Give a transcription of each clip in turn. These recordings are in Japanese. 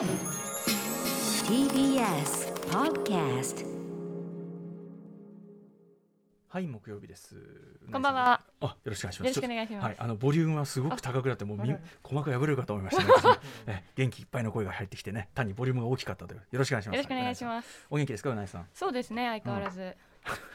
TBS Podcast はい木曜日です。こんばんは。あよろしくお願いします。よろしくお願いします。はいあのボリュームはすごく高くなってもうみ鼓膜破れるかと思いましたね。え元気いっぱいの声が入ってきてね単にボリュームが大きかったという。よろしくお願いします。よろしくお願いします。お元気ですかうなぎさん。そうですね相変わらず、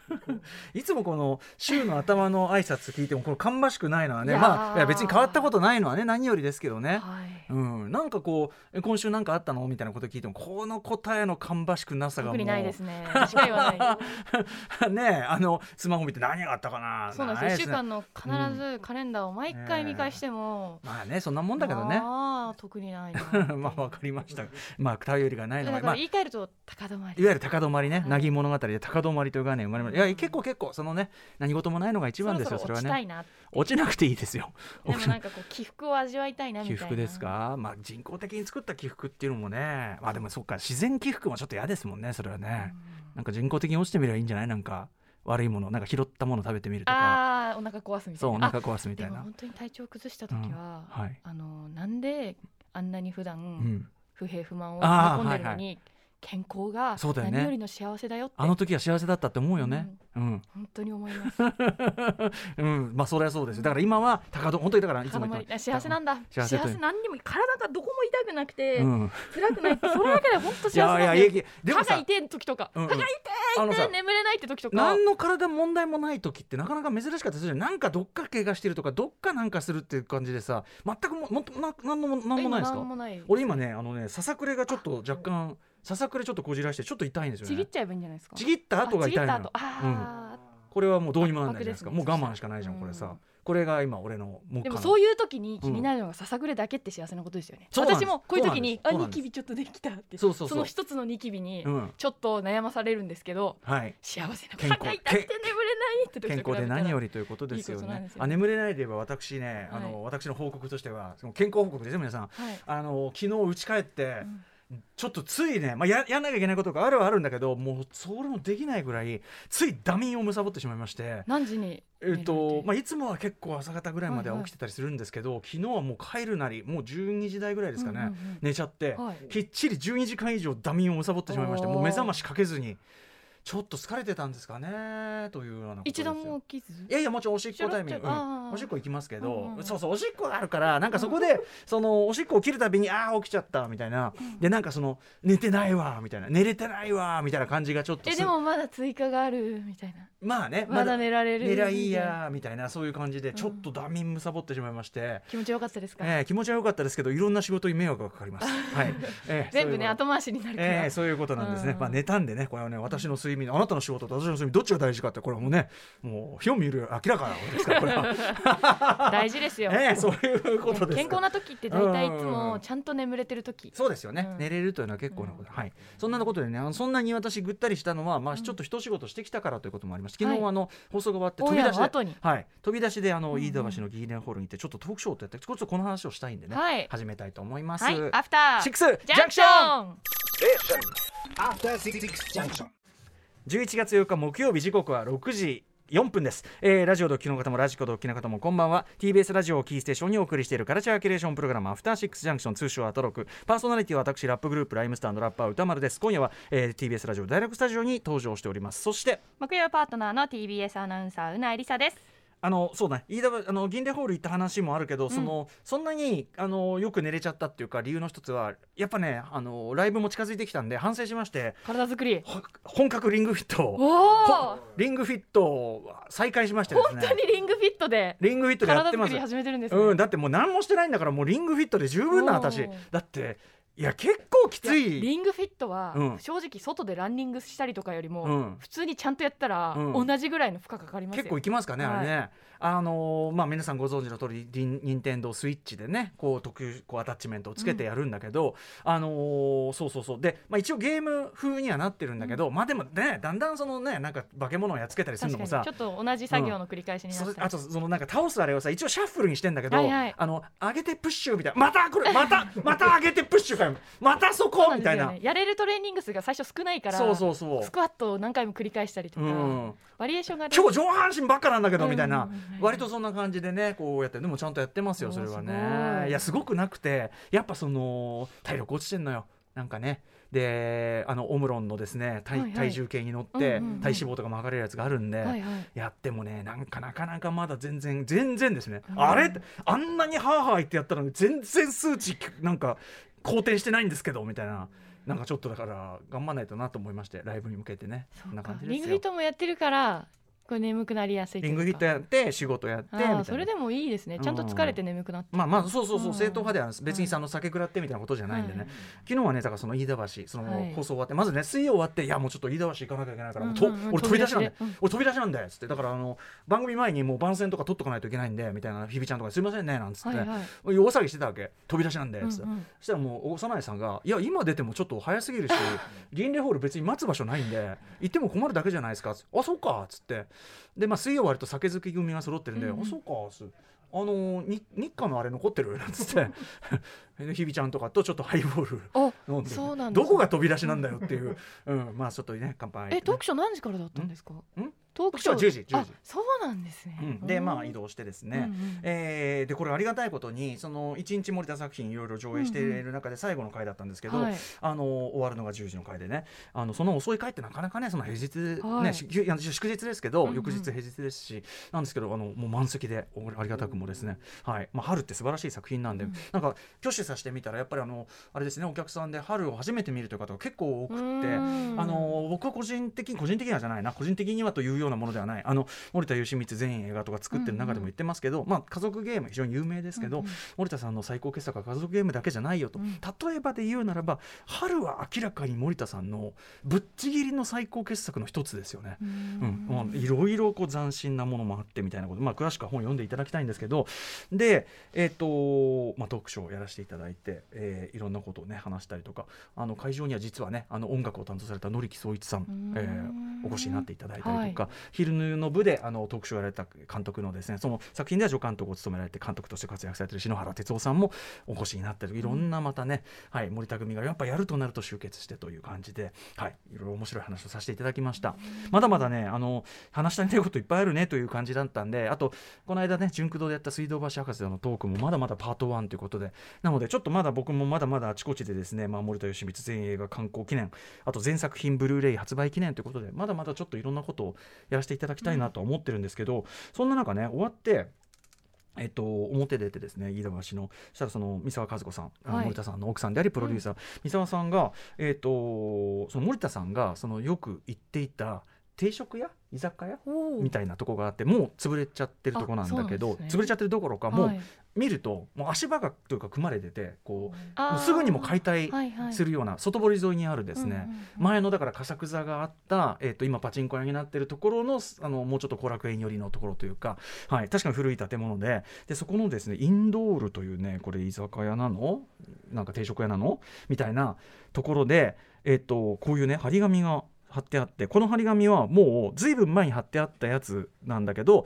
いつもこの週の頭の挨拶聞いてもこの芳しくないのはねまあいや別に変わったことないのはね何よりですけどね。はい。うん、なんかこうえ今週なんかあったのみたいなこと聞いてもこの答えの芳しくなさがもう特にないですね。しか言わない ねえあのスマホ見て何があったかなそうなんですよ。一週間の必ずカレンダーを毎回見返しても、まあねそんなもんだけどね。まあ特にないな まあわかりました。まあ頼りがないのがま言い換えると高止まり。いわゆる高止まりね、はい。なぎ物語で高止まりという概念生まれましたいや結構結構そのね何事もないのが一番ですよそれはね。落ちなくていいですよ。でもなんかこう起伏を味わいたいなみたいな。起伏ですか？まあ人工的に作った起伏っていうのもね。まあでもそっか自然起伏もちょっと嫌ですもんねそれはね、なんか人工的に落ちてみればいいんじゃない？なんか悪いものなんか拾ったもの食べてみるとか。あお腹壊すみたそいうなお腹壊すみたいな。本当に体調崩した時は、うんはい。あのなんであんなに普段、うん。不平不満を込んでるのに、健康がそうだよね。何よりの幸せだよって。あの時は幸せだったって思うよね。うん、本当に思います。うん、まあそれはそうですよ。だから今は高戸本当にだからいつも幸せなんだ。幸せ何にも体がどこも痛くなくて、うん、辛くない。ってそれだけで本当幸せなんいやいやだよいやでもさ歯が痛い時とか、うんうん。歯が痛いって眠れないって時とか。何の体問題もない時ってなかなか珍しかったりするじゃん。なんかどっか怪我してるとかどっかなんかするっていう感じでさ全くももな何のも何もないですか？今何もない俺今ねあのねささくれがちょっと若干ささくれちょっとこじらしてちょっと痛いんですよね。ちぎっちゃえばいいんじゃないですか？ちぎった後が痛いのよ。あちぎった後。あこれはもうどうにもなんないじゃないですか。もう我慢しかないじゃんうんこれさ。これが今俺のでもそういう時に気になるのがささくれだけって幸せなことですよね、私もこういう時にあニキビちょっとできたって。その一つのニキビにうんちょっと悩まされるんですけどはい。幸せな健康歯が痛くて眠れないって健康で何よりということですよね。あ眠れないで言えば私ねあはい。の私の報告としては健康報告ですよ皆さん。はい。あの昨日家帰ってうんちょっとついね、まあ、ややんなきゃいけないことがあるはあるんだけどもうそれもできないぐらいついダミンを貪ってしまいまして。何時にえっとまあ、あいつもは結構朝方ぐらいまでは起きてたりするんですけど、昨日はもう帰るなりもう12時台ぐらいですかね、寝ちゃって、はい。きっちり12時間以上ダミンを貪ってしまいましてもう目覚ましかけずにちょっと疲れてたんですかねというようなことです一よ度も起きず？いやいやもちろんおしっこタイミング、うんおしっこ行きますけど、うんうんそうそうおしっこがあるからなんかそこでそのおしっこを切るたびにああ起きちゃったみたいな、でなんかその寝てないわみたいな。寝れてないわみたいな感じがちょっとすえでもまだ追加があるみたいな。まあねまだ寝られる寝りゃいいやみたいなそういう感じでん。ちょっとダミンむさぼってしまいまして、気持ちよかったですか、えー気持ちは良かったですけどいろんな仕事に迷惑がかかります。はい、えー 全部ね後回しになるから、えー、そういうことなんですね、うん。まあ、寝たんでねこれはね私の睡眠あなたの仕事と私の睡眠どっちが大事かってこれはもうねもう火を見る明らかなことですからこれは 大事ですよ、えー、そういうことです。健康な時って大体いつもちゃんと眠れてる時。そうですよね、うん。寝れるというのは結構なこと、はい。そんなことでねそんなに私ぐったりしたのは、まあ、ちょっと一仕事してきたからということもありまして昨日、はい。あの放送が終わって飛び出しでの後に。はい、飛び出しであの、うんうん。飯田橋のギーレンホールに行ってちょっとトークショーをやってちょっとこの話をしたいんでね、はい。始めたいと思います、はい。アフターシックスジジャンクシャンクションョン After Six Junction. 11月8日木曜日時刻は6時4分です、えーラジオでお聞きの方もラジコドッキの方もこんばんは。TBS ラジオをキーステーションにお送りしているカルチャーキュレーションプログラムアフターシックスジャンクション通称アトロク。パーソナリティは私ラップグループライムスターのラッパー歌丸です。今夜は、えー TBS ラジオ大学スタジオに登場しております。そして木曜パートナーの TBS アナウンサーうなえりさです。あのそうだね。飯田はあの銀蓮ホール行った話もあるけど、そのそんなにあのよく寝れちゃったっていうか理由の一つはやっぱねあのライブも近づいてきたんで反省しまして体作り。ほ本格リングフィットリングフィットを再開しましてですね。本当にリングフィットで。リングフィットでやっ体てます。作り始めてるんですね、うん、だってもう何もしてないんだからもうリングフィットで十分な私だっていや結構きつい。リングフィットはうん。正直外でランニングしたりとかよりも、うん。普通にちゃんとやったらうん。同じぐらいの負荷かかりますよ、結構いきますかね、あれね。あのーまあ皆さんご存知の通り任天堂スイッチでねこう特有こうアタッチメントをつけてやるんだけど、あのーそうそうそう。で、まあ、一応ゲーム風にはなってるんだけど、まあでもねだんだんそのねなんか化け物をやっつけたりするのもさちょっと同じ作業の繰り返しになったそあとそのなんか倒すあれをさ一応シャッフルにしてんだけど、あの上げてプッシュみたいなまたこれまたまた上げてプッシュかゃうまたそこ？みたいな。やれるトレーニング数が最初少ないからそうそうそう。スクワットを何回も繰り返したりとか、うん。バリエーションがね今日上半身ばっかなんだけどうんみたいな割とそんな感じでねこうやってでもちゃんとやってますよそれはね。いやすごくなくてやっぱその体力落ちてんのよ。なんかねであのオムロンのですね体,、はいはい。体重計に乗って、うんうんうん。体脂肪とかも測れるやつがあるんで、はいはい。やってもねなんかなかなかまだ全然全然ですね、うん。あれあんなにハーハー言ってやったのに全然数値なんか好転してないんですけどみたいな。なんかちょっとだから頑張らないとなと思いましてライブに向けてね。こんな感じですよ。リングフィットもやってるからこれ眠くなりやすいリングフィットやって仕事やってみたいな。あーそれでもいいですね。ちゃんと疲れて眠くなって、まあまあそうそうそう。うん。正統派では別にさあの酒食らってみたいなことじゃないんでね、はい昨日はねだからその飯田橋そのはい。放送終わって、まずね水曜終わっていやもうちょっと飯田橋行かなきゃいけないから、もうとうん。うんうん俺飛び出しなんで。俺飛び出しなんだよっつって。だからあの番組前にもう番宣とか取っとかないといけないんでみたいな日比ちゃんとかにすいませんねなんつって、はいはい。大騒ぎしてたわけ。飛び出しなんでっつって、うんうん。そしたらもう幼いさんが「いや今出てもちょっと早すぎるし 銀霊ホール別に待つ場所ないんで行っても困るだけじゃないですか」あそうか」っつってでまあ水曜割と酒好き組が揃ってるんで「うんうんあそうか」あのに日課のあれ残ってるなんつって。で 日比ちゃんとかとちょっとハイボールお飲んでそうなんどこが飛び出しなんだよっていう、うん、まあちょっとね乾杯えトークショー何時からだったんですか？ん？トークショー。トークショーは10時10時。あそうなんですね、うん、でまあ移動してですね、うんうん。えーでこれありがたいことにその1日森田作品いろいろ上映している中で最後の回だったんですけど、はい。あの終わるのが10時の回でね。あのその遅い回ってなかなかねその平日、はい。ね祝日ですけど、うんうん。翌日平日ですしなんですけどあのもう満席でおありがたくもですね、はい。まあ、春って素晴らしい作品なんで、うん。なんか挙手させてみたらやっぱりあのあれですねお客さんで春を初めて見るという方が結構多くって。うん。あの僕は個人的に個人的にはじゃないな個人的にはというようなものではない。あの森田義満全映画とか作ってる中でも言ってますけど、まあ、家族ゲーム非常に有名ですけど、うんうん。森田さんの最高傑作は家族ゲームだけじゃないよと、うん。例えばで言うならば春は明らかに森田さんのぶっちぎりの最高傑作の一つですよね。ううん。まあいろいろこう斬新なものもあってみたいなこと、まあ、詳しくは本読んでいただきたいんですけど。で、えっとまあ、トークショーをやらせていただいて、えーいろんなことをね話したりとかあの会場には実はねあの音楽を担当された野力総一さんん、えーお越しになっていただいたりとか、昼の部であのトークショーをやられた監督のですねその作品では助監督を務められて監督として活躍されている篠原哲夫さんもお越しになってる。いろんなまたね、はい、森田組がやっぱやるとなると集結してという感じで、はい、いろいろ面白い話をさせていただきました。まだまだねあの話したいこといっぱいあるねという感じだったんであとこの間ね純駆堂でやった水道橋博士のトークもまだまだパート1ということでなのでちょっとまだ僕もまだまだあちこちでですね、まあ、森田義満全映画観光記念あと全作品ブルーレイ発売記念ということでまだまだちょっといろんなことをやらせていただきたいなとは思ってるんですけど、そんな中ね終わってえっと、表出てですね飯田橋のそしたらその三沢和子さん、はい。森田さんの奥さんでありプロデューサー、三沢さんが、えっと、その森田さんがそのよく行っていた定食屋？居酒屋？みたいなとこがあってもう潰れちゃってるとこなんだけど、ね。潰れちゃってるどころかもうはい見るともう足場がというか組まれててこうすぐにも解体するような外堀沿いにあるですね、前のだから笠座があった、えー、と今パチンコ屋になってるところのあのもうちょっと後楽園寄りのところというか、はい、確かに古い建物ででそこのですねインドールというねこれ居酒屋なの？なんか定食屋なの？みたいなところで、えー、とこういうね張り紙が貼ってあってこの張り紙はもうずいぶん前に貼ってあったやつなんだけど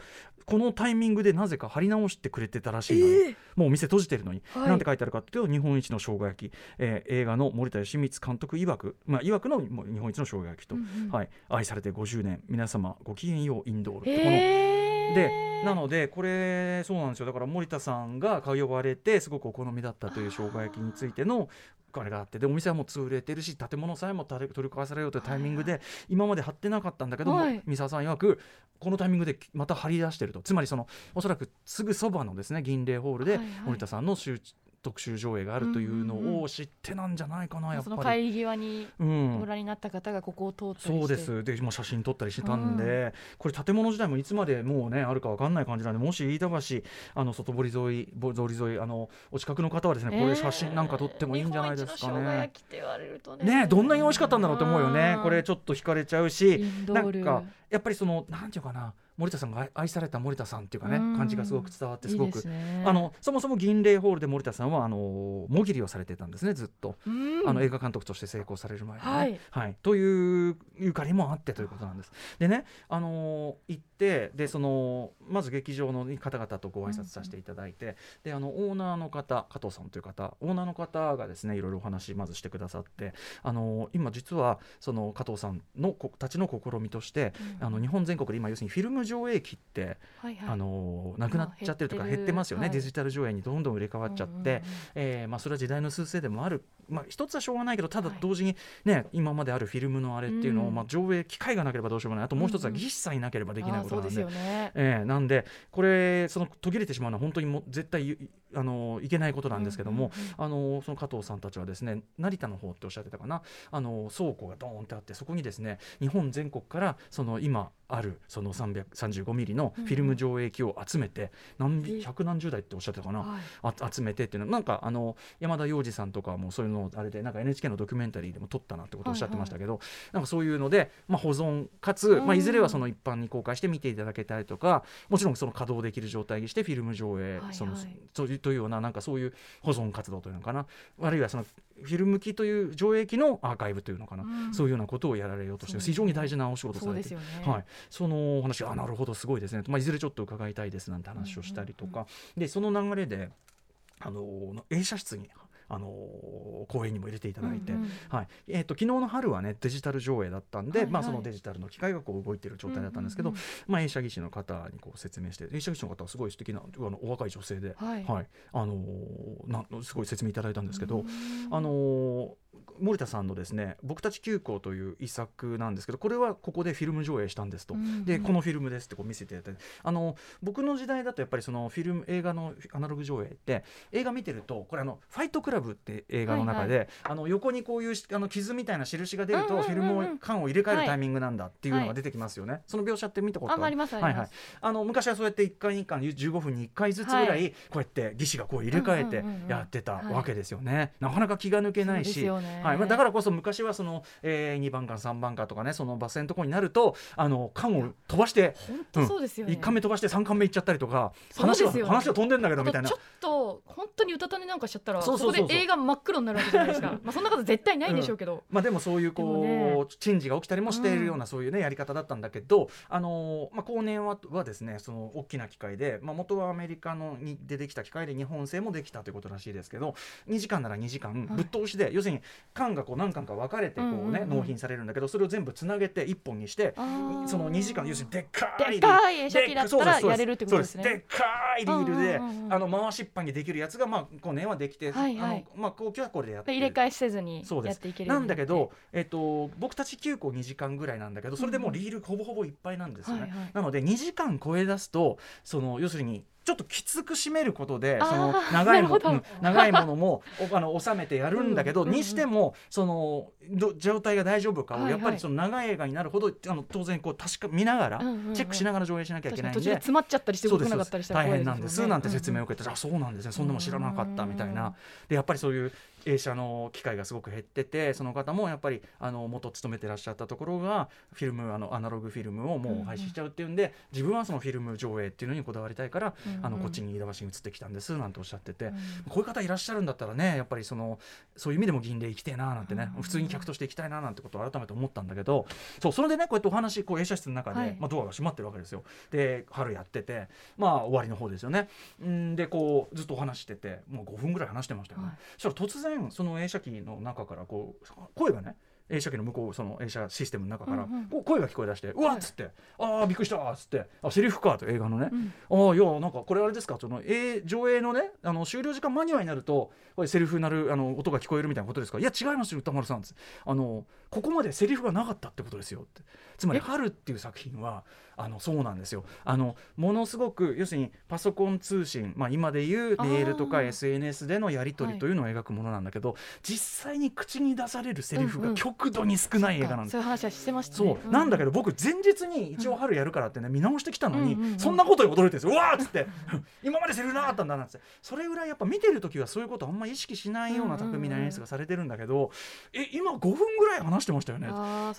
このタイミングでなぜか貼り直してくれてたらしいのよ、もうお店閉じてるのに、はい。なんて書いてあるかっていうと日本一の生姜焼き、えー映画の森田義満監督曰く、まあ、曰くのもう日本一の生姜焼きと、うんうん。はい、愛されて50年皆様ごきげんようインドールってこのへーでなのでこれそうなんですよ。だから森田さんが通われてすごくお好みだったという生姜焼きについてのあれがあってでお店はもう潰れてるし建物さえも取り壊されようというタイミングで今まで貼ってなかったんだけども、はい。三沢さん曰くこのタイミングでまた貼り出してると。つまりそのおそらくすぐそばのですね銀霊ホールで森田さんの集特集上映があるというのうんうんうん。を知ってなんじゃないかなやっそのぱり。帰り際にうん。ご覧になった方がここを通ったりして。そうです。で、まあ、写真撮ったりしたんで、これ建物自体もいつまでもうねあるかわかんない感じなんでもし飯田橋あの外堀沿いぼ通り沿いあのお近くの方はですね、こういう写真なんか撮ってもいいんじゃないですかね。ね。ねどんなに美味しかったんだろうって思うよね。これちょっと惹かれちゃうしなんかやっぱりそのなんていうかな森田さんが愛愛された森田さんっていうかねうん。感じがすごく伝わってすごいいく。ねあのそもそも銀霊ホールで森田さんはあのもぎりをされてたんですねずっと。うん。あの映画監督として成功される前にね、はい。というゆかりもあってということなんです。でね、あのー行ってでそのまず劇場の方々とご挨拶させていただいて、であのオーナーの方加藤さんという方オーナーの方がですねいろいろお話まずしてくださって、あのー今実はその加藤さんのこたちの試みとして、うん。あの日本全国で今要するにフィルム上映機って、はいはい。あのーなくなっちゃってるとかまあ減ってますよね、はい。デジタル上映にどんどん入れ替わっちゃって。うんうんうんえーまあ、それは時代の趨勢でもある、まあ、一つはしょうがないけどただはい。同時に、ね今まであるフィルムのあれっていうのを、うん。まあ、上映機会がなければどうしようもない。あともう一つはうんうん。技師さんいなければできないことなんで。うですよね。えーなんでこれその途切れてしまうのは本当にもう絶対ゆあのいけないことなんですけども、うんうんあのその加藤さんたちはですね成田の方っておっしゃってたかな。あの倉庫がドーンってあってそこにですね日本全国からその今あるその335ミリのフィルム上映機を集めて何え百何十台っておっしゃってたかな、はい。あ集めてっていうの。はなんかあの山田洋次さんとかもそういうのをあれでなんか NHK のドキュメンタリーでも撮ったなってことをおっしゃってましたけど、なんかそういうので、まあ、保存かつ、うん。まあ、いずれはその一般に公開して見ていただけたりとかもちろんその稼働できる状態にしてフィルム上映、はいそのはい。そういうというようななんかそういう保存活動というのかな。あるいはそのフィルム機という上映機のアーカイブというのかな、うん。そういうようなことをやられようとしてね。非常に大事なお仕事されて。そね。はい、そのお話あなるほどすごいですね、まあ、いずれちょっと伺いたいですなんて話をしたりとか、でその流れであの映写室にあの公演にも入れていただいて、うんうん。はい。えー、と昨日の春はねデジタル上映だったんで、はいはい。まあ、そのデジタルの機械がこう動いている状態だったんですけど、うんうんまあ、映写技師の方にこう説明して映写技師の方はすごい素敵なあのお若い女性で、はい。あのーなんすごい説明いただいたんですけど、うんあのー森田さんのですね「僕たち急行」という遺作なんですけどこれはここでフィルム上映したんですと、うんうん。でこのフィルムですってこう見せていただいて。あの僕の時代だとやっぱりそのフィルム映画のアナログ上映って映画見てるとこれあの「ファイトクラブ」って映画の中で、あの横にこういうしあの傷みたいな印が出ると、うんうんうんうん。フィルムを缶を入れ替えるタイミングなんだっていうのが出てきますよね、その描写って見たことありますはいはい、あの昔はそうやって1回2回15分に1回ずつぐらい、はい。こうやって技師がこう入れ替えてうんうんうんうんやってたはい。わけですよね、なかなか気が抜けないし、はい。まあ、だからこそ昔はその、えー、2番館3番館とかねそのバス停のところになるとあの缶を飛ばして本当そうですよね。1巻目飛ばして3巻目行っちゃったりとか話がそうですよね。話が飛んでんだけどみたいな。ちょっと本当にうたた寝なんかしちゃったらそうそうそう映画真っ黒になるわけじゃないですか。まあそんなこと絶対ないんでしょうけど、まあ、でもそういうこね。う珍事が起きたりもしているようなそういうねやり方だったんだけど、あのーまあ、後年ははですねその大きな機械で、まあ、元はアメリカのにでできた機械で日本製もできたということらしいですけど2時間なら2時間ぶっ通しで、要するに缶がこう何巻か分かれてこう、ねうんうんうん。納品されるんだけどそれを全部つなげて1本にしてその2時間要するにでっかいでっかい映写機だったらやれるってことですね。でっかいリールで、うんうんうんうんあの回しっぱにできるやつがまあこう年はできて、はいはいあのまあ後期はこれでやって。入れ替えせずにそうです。やっていけるなんだけど、えっと、僕たち9個2時間ぐらいなんだけどそれでもうリールほぼほぼいっぱいなんですよね、はいはい。なので2時間超え出すとその要するにちょっときつく締めることでその長いもうん長いものもお あの収めてやるんだけど、にしてもそのど状態が大丈夫かをやっぱりその長い映画になるほどあの当然こう確か見ながら、チェックしながら上映しなきゃいけないんで途中で。詰まっちゃったりして動けなかったりしたら大変なんです。なんて説明を受受けて、あそうなんですね。そんなもん知らなかったみたいうんなでやっぱりそういう映写の機会がすごく減っててその方もやっぱりあの元勤めてらっしゃったところがフィルムあのアナログフィルムをもう廃止しちゃうっていうんで、自分はそのフィルム上映っていうのにこだわりたいから、うんうん。あのこっちに飯田橋に移ってきたんですなんておっしゃってて、うん。こういう方いらっしゃるんだったらねやっぱりそのそういう意味でも銀霊行きてえななんてね、うん。普通に客として行きたいななんてことを改めて思ったんだけどそうそれでねこうやってお話こう映写室の中で、はい。まあ、ドアが閉まってるわけですよ。で春やっててまあ終わりの方ですよね。んでこうずっとお話しててもう5分ぐらい話してましたよね、はい。そしたら突然その映写機の中からこう声がね映写機の向こうその映写システムの中から、う声が聞こえ出して「うわっ!」つって「ああびっくりした!」っつって「あセリフか」と映画のね、うん。ああいやなんかこれあれですか？その、えー上映のねあの終了時間間際になるとこれセリフになるあの音が聞こえるみたいなことですか？いや違いますよ歌丸さんあのここまでセリフがなかったってことですよって。つまり「え？春」っていう作品はあのそうなんですよ。あのものすごく要するにパソコン通信、まあ、今でいうメールとか SNS でのやり取りというのを描くものなんだけど、実際に口に出されるセリフが極極度に少ない映画なんです。そういう話はしてましたそう、ねなんだけど僕前日に一応春やるからってね見直してきたのに、うんうんうん。そんなことに驚いてるんですよ。うわーっつって 今までセリフなかったんだなっつって。それぐらいやっぱ見てる時はそういうことあんま意識しないような巧みな演出がされてるんだけど、え今5分ぐらい話してましたよね。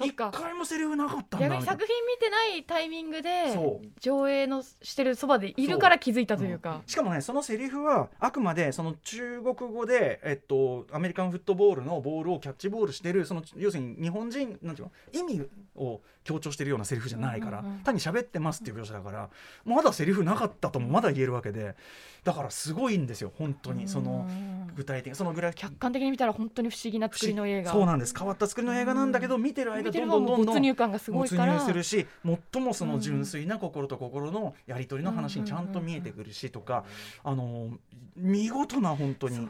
一回もセリフなかったんだ逆に作品見てないタイミングで上映のしてるそばでいるから気づいたというか。しかもねそのセリフはあくまでその中国語で、えっと、アメリカンフットボールのボールをキャッチボールしてるその要するに日本人なんていうの意味を強調してるようなセリフじゃないから、単に喋ってますっていう描写だからまだセリフなかったともまだ言えるわけでだからすごいんですよ本当に。そのうん具体的そのぐらい客観的に見たら本当に不思議な作りの映画。そうなんです。変わった作りの映画なんだけど見てる間どんどんどんどん没入感がすごいから没入するし最もその純粋な心と心のやり取りの話にちゃんと見えてくるしとかあの見事な本当に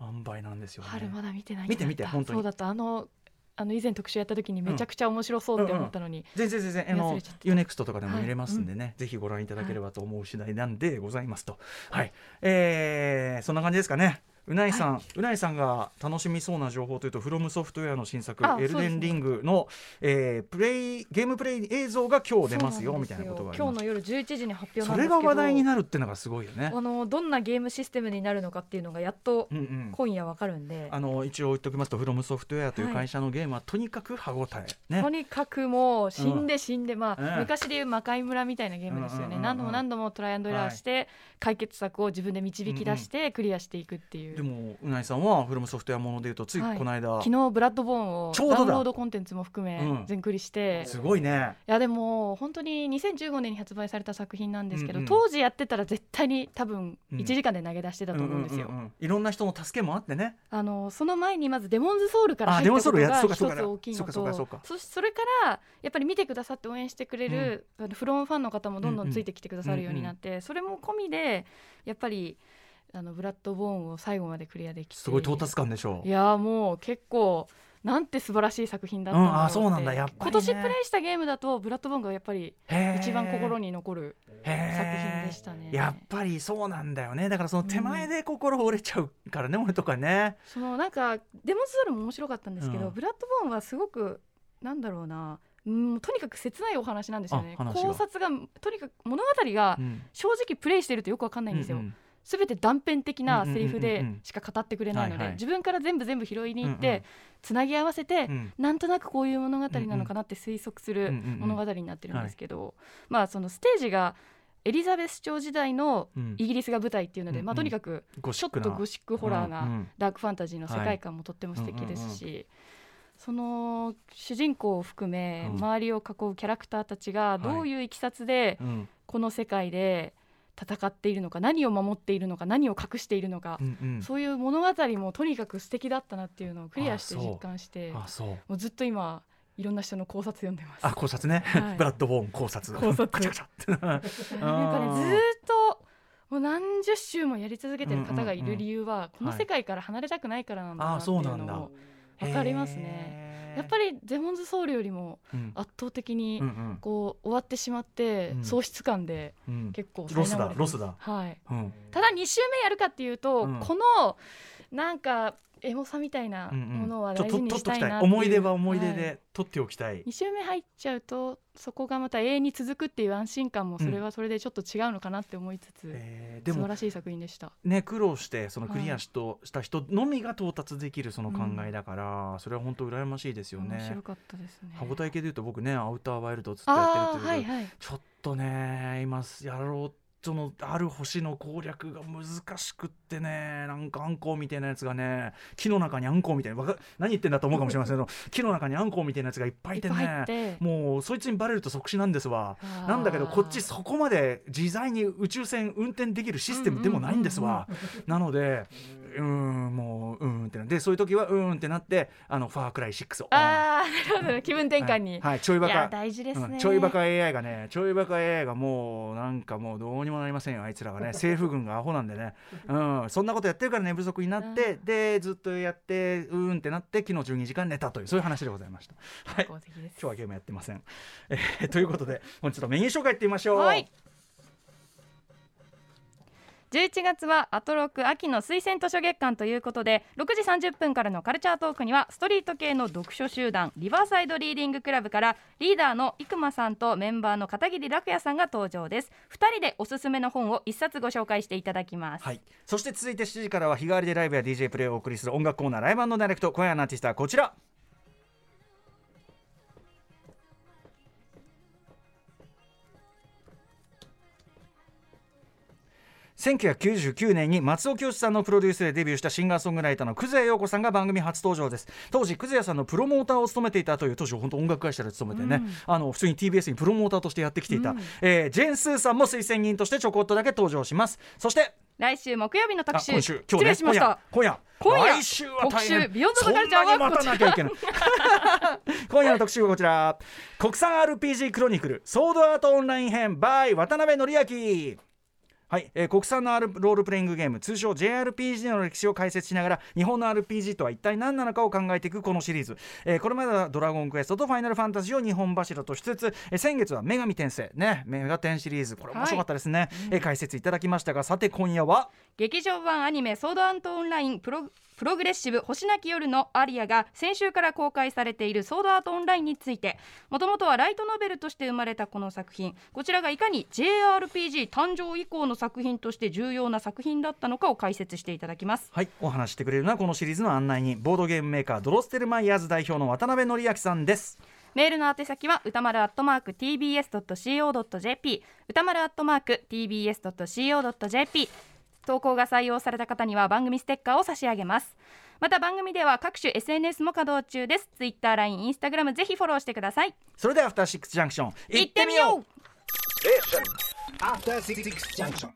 塩梅なんですよね。春まだ見てないん見て見て本当に。そうだった。あのあの以前特集やった時にめちゃくちゃ面白そうって思ったのに、全然全然あの忘れちゃった。 U-NEXT とかでも見れますんでね、ぜひご覧いただければと思う次第なんでございますと、はい、えーそんな感じですかね。うないさん、うないさんが楽しみそうな情報というと、フロムソフトウェアの新作あエルデンリングの、えープレイゲームプレイ映像が今日出ますよみたいなことが。今日の夜11時に発表なんそですけどれが話題になるっていうのがすごいよね。あのどんなゲームシステムになるのかっていうのがやっとうんうん。今夜わかるんで、あの一応言っておきますと、フロムソフトウェアというはい。会社のゲームはとにかく歯ごたえね。と。にかくもう死んで死んで、まあ、うん。昔でいう魔界村みたいなゲームですよね、うんうんうんうん何度も何度もトライアンドエラーして、解決策を自分で導き出してクリアしていくっていう、でもうないさんはフロムソフトウェアものでいうとついはい。この間、昨日ブラッドボーンをちょうどだ。ダウンロードコンテンツも含めうん。全クリして、すごいね。いやでも本当に2015年に発売された作品なんですけど、うんうん。当時やってたら絶対に多分うん。1時間で投げ出してたと思うんですよ、うううんいろんな人の助けもあってね。あのその前にまずデモンズソウルからあ入ったことデモンズソウルやが一つ大きいのとかそしそれからやっぱり見てくださって応援してくれる、あのフロムファンの方もどんどうんうんんついてきてくださるようになって、それも込みでやっぱりあのブラッドボーンを最後までクリアできて。すごい到達感でしょう。い。やーもう結構なんて素晴らしい作品だったんだろうって、うんあそうなんだ。やっぱりね。今年プレイしたゲームだとブラッドボーンがやっぱり一番心に残る作品でしたね。やっぱりそうなんだよね。だからその手前で心折れちゃうからね、俺とかね。そのなんかデモンズソウルも面白かったんですけど、うん。ブラッドボーンはすごくなんだろうな。うんとにかく切ないお話なんですよね。考察がとにかく物語がうん。正直プレイしてるとよくわかんないんですよ、うんうんすべて断片的なセリフでしか語ってくれないので、自分から全部全部拾いに行って、つなぎ合わせて、うん。なんとなくこういう物語なのかなって推測する物語になってるんですけど、まあそのステージがエリザベス朝時代のうん。イギリスが舞台っていうので、まあ、とにかくちょっとゴシックホラーなダークファンタジーの世界観もとっても素敵ですし、その主人公を含めうん。周りを囲うキャラクターたちがどういういきさつでうん。この世界で戦っているのか何を守っているのか何を隠しているのかう、んうん。そういう物語もとにかく素敵だったなっていうのをクリアして実感してもうずっと今いろんな人の考察読んでます。あ考察ね、はい。ブラッドボーン考察。考察。なんかねずーっともう何十週もやり続けてる方がいる理由は、この世界から離れたくないからなんだなっていうあそうなんだ。のをわかりますね。やっぱりデモンズソウルよりもうん。圧倒的にこう終わってしまってうん。喪失感でうん。結構ロスだロスだ。はい。うん。ただ2週目やるかっていうと、うん。このなんかエモさみたいなうんうん。ものは大事にしたいな。うん。思い出は思い出で取っておきたい、2週目入っちゃうとそこがまた永遠に続くっていう安心感もそれはそれでちょっと違うのかなって思いつつ、えーでも素晴らしい作品でした。ね苦労してそのクリアしとした人のみが到達できるその考えだから、それは本当羨ましいですよね。面白かったですね。歯応え系でいうと僕ねアウターワイルドずっとやってるっていうはいはい。ちょっとね今やろうそのある星の攻略が難しくってねなんかあんこうみたいなやつがね木の中にあんこうみたいな何言ってんだと思うかもしれませんけど木の中にあんこうみたいなやつがいっぱいいてねって。もうそいつにバレると即死なんですわ。なんだけどこっちそこまで自在に宇宙船運転できるシステムでもないんですわ。なのでうーんもううーんってなでそういう時はうーんってなってあのファークライ6を。ああなるほど。ね気分転換に。はい、はい。ちょいバカ。大事ですね。うん。ちょいバカ AI がねちょいバカ AI がもうなんかもうどうにもなりませんよあいつらがね。政府軍がアホなんでね、うん、そんなことやってるから寝不足になって、でずっとやってうーんってなって昨日12時間寝たというそういう話でございました。はい 今日はゲームやってません。えーということで本日のメニュー紹介いってみましょう。はい11月はアトロク秋の推薦図書月間ということで6時30分からのカルチャートークにはストリート系の読書集団リバーサイドリーディングクラブからリーダーの生間さんとメンバーの片桐楽也さんが登場です。2人でおすすめの本を1冊ご紹介していただきます、はい、そして続いて7時からは日替わりでライブや DJ プレイをお送りする音楽コーナーライブダイレクト今夜のアーティストはこちら。1999年に松尾清さんのプロデュースでデビューしたシンガーソングライターの久世陽子さんが番組初登場です。当時久世さんのプロモーターを務めていたという当時本当音楽会社で勤めてね、あの普通に TBS にプロモーターとしてやってきていた、えージェーン・スーさんも推薦人としてちょこっとだけ登場します。そして来週木曜日の特あ集今週今日ね失礼しました。今夜今夜。来週は大変。特集ビヨンドザカルチャーはそんなに待たなきゃいけない。今夜の特集はこちら。国産 RPG クロニクルソードアートオンライン編 by 渡辺則明はい、えー国産の R ロールプレイングゲーム。通称 JRPG の歴史を解説しながら日本の RPG とは一体何なのかを考えていくこのシリーズ、えーこれまではドラゴンクエストとファイナルファンタジーを日本柱としつつ、えー先月は女神転生。ね。メガテンシリーズ。これ面白かったですね、えー解説いただきましたがさて今夜は？劇場版アニメ「ソードアントオンラインプロプログレッシブ星なき夜のアリア」が先週から公開されている「ソードアートオンライン」についてもともとはライトノベルとして生まれたこの作品。こちらがいかに JRPG 誕生以降の作品として重要な作品だったのかを解説していただきます。はい、お話ししてくれるのはこのシリーズの案内人ボードゲームメーカードロステルマイヤーズ代表の渡辺則明さんです。メールの宛先は歌丸アットマーク tbs.co.jp 歌丸アットマーク tbs.co.jp 投稿が採用された方には番組ステッカーを差し上げますまた番組では各種 SNS も稼働中です Twitter、LINE、Instagram ぜひフォローしてくださいそれではアフターシックスジャンクション行ってみよう After Six Junction.